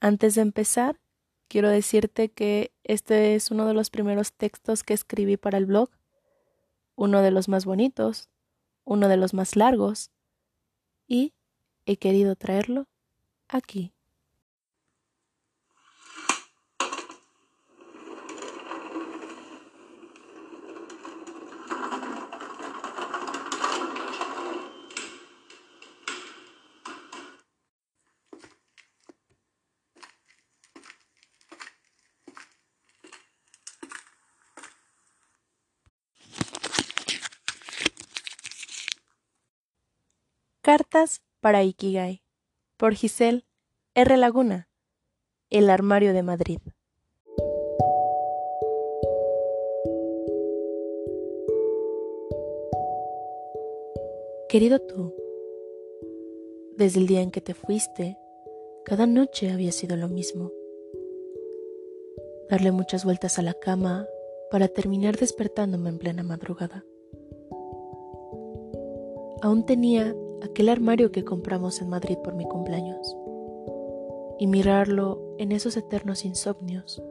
Antes de empezar, quiero decirte que este es uno de los primeros textos que escribí para el blog, uno de los más bonitos, uno de los más largos, y he querido traerlo aquí. Cartas para Ikigai por Giselle R. Laguna, El Armario de Madrid. Querido tú, desde el día en que te fuiste, cada noche había sido lo mismo. Darle muchas vueltas a la cama para terminar despertándome en plena madrugada. Aún tenía aquel armario que compramos en Madrid por mi cumpleaños. Y mirarlo en esos eternos insomnios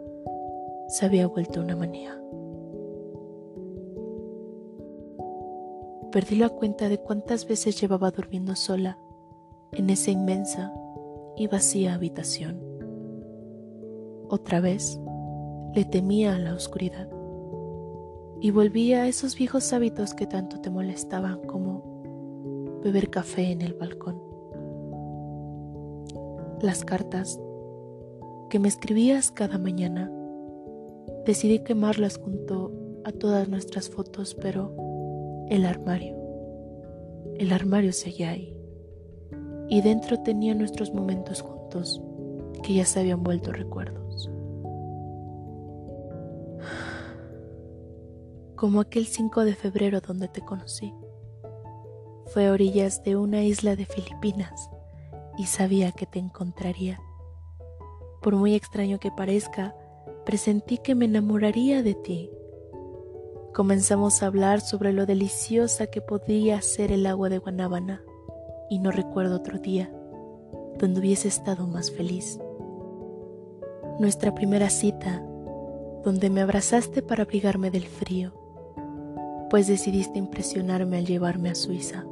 se había vuelto una manía. Perdí la cuenta de cuántas veces llevaba durmiendo sola en esa inmensa y vacía habitación. Otra vez le temía a la oscuridad y volvía a esos viejos hábitos que tanto te molestaban como beber café en el balcón. Las cartas que me escribías cada mañana, decidí quemarlas junto a todas nuestras fotos, pero el armario, el armario seguía ahí. Y dentro tenía nuestros momentos juntos que ya se habían vuelto recuerdos. Como aquel 5 de febrero donde te conocí fue a orillas de una isla de Filipinas y sabía que te encontraría. Por muy extraño que parezca, presentí que me enamoraría de ti. Comenzamos a hablar sobre lo deliciosa que podía ser el agua de Guanábana y no recuerdo otro día donde hubiese estado más feliz. Nuestra primera cita, donde me abrazaste para abrigarme del frío, pues decidiste impresionarme al llevarme a Suiza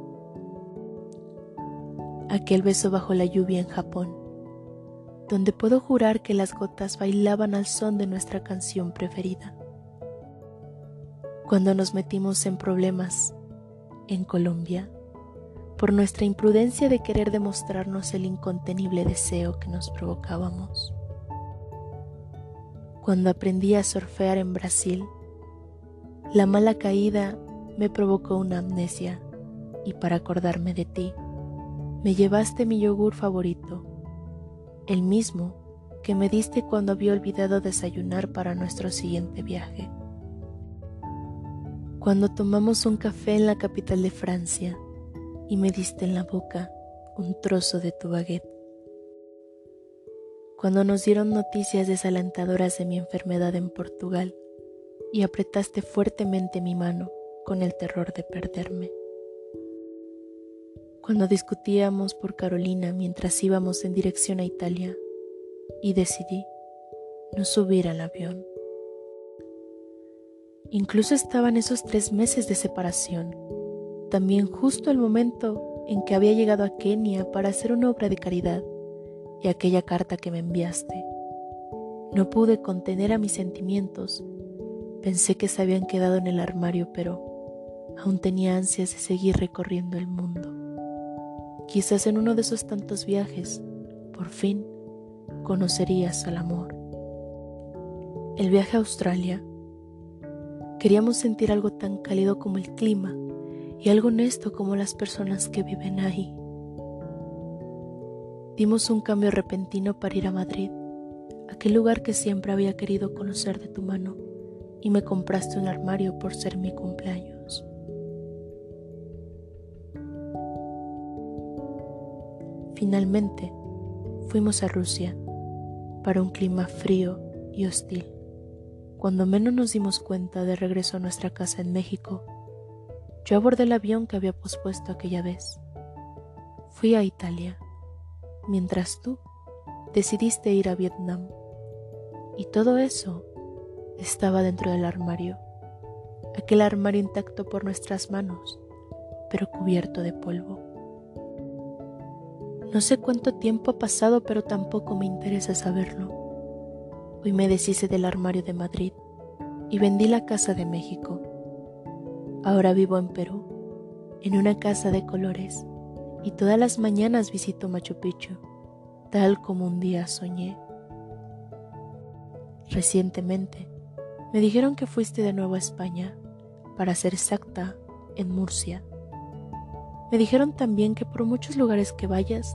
aquel beso bajo la lluvia en Japón, donde puedo jurar que las gotas bailaban al son de nuestra canción preferida. Cuando nos metimos en problemas en Colombia, por nuestra imprudencia de querer demostrarnos el incontenible deseo que nos provocábamos. Cuando aprendí a surfear en Brasil, la mala caída me provocó una amnesia y para acordarme de ti, me llevaste mi yogur favorito, el mismo que me diste cuando había olvidado desayunar para nuestro siguiente viaje. Cuando tomamos un café en la capital de Francia y me diste en la boca un trozo de tu baguette. Cuando nos dieron noticias desalentadoras de mi enfermedad en Portugal y apretaste fuertemente mi mano con el terror de perderme cuando discutíamos por Carolina mientras íbamos en dirección a Italia y decidí no subir al avión. Incluso estaban esos tres meses de separación, también justo el momento en que había llegado a Kenia para hacer una obra de caridad y aquella carta que me enviaste. No pude contener a mis sentimientos, pensé que se habían quedado en el armario, pero aún tenía ansias de seguir recorriendo el mundo. Quizás en uno de esos tantos viajes, por fin, conocerías al amor. El viaje a Australia. Queríamos sentir algo tan cálido como el clima y algo honesto como las personas que viven ahí. Dimos un cambio repentino para ir a Madrid, aquel lugar que siempre había querido conocer de tu mano, y me compraste un armario por ser mi cumpleaños. Finalmente, fuimos a Rusia para un clima frío y hostil. Cuando menos nos dimos cuenta de regreso a nuestra casa en México, yo abordé el avión que había pospuesto aquella vez. Fui a Italia, mientras tú decidiste ir a Vietnam. Y todo eso estaba dentro del armario, aquel armario intacto por nuestras manos, pero cubierto de polvo. No sé cuánto tiempo ha pasado, pero tampoco me interesa saberlo. Hoy me deshice del armario de Madrid y vendí la casa de México. Ahora vivo en Perú, en una casa de colores, y todas las mañanas visito Machu Picchu, tal como un día soñé. Recientemente me dijeron que fuiste de nuevo a España, para ser exacta, en Murcia. Me dijeron también que por muchos lugares que vayas,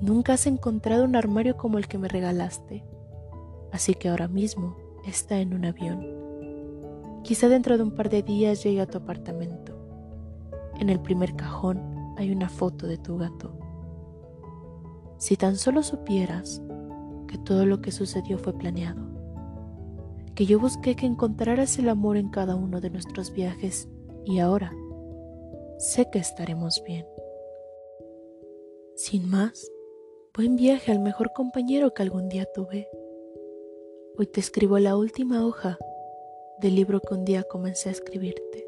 nunca has encontrado un armario como el que me regalaste, así que ahora mismo está en un avión. Quizá dentro de un par de días llegue a tu apartamento. En el primer cajón hay una foto de tu gato. Si tan solo supieras que todo lo que sucedió fue planeado que yo busqué que encontraras el amor en cada uno de nuestros viajes y ahora sé que estaremos bien. Sin más, buen viaje al mejor compañero que algún día tuve. Hoy te escribo la última hoja del libro que un día comencé a escribirte.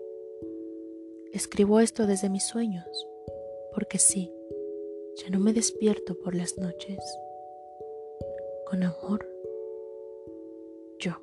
Escribo esto desde mis sueños, porque sí, ya no me despierto por las noches. Con amor, yo.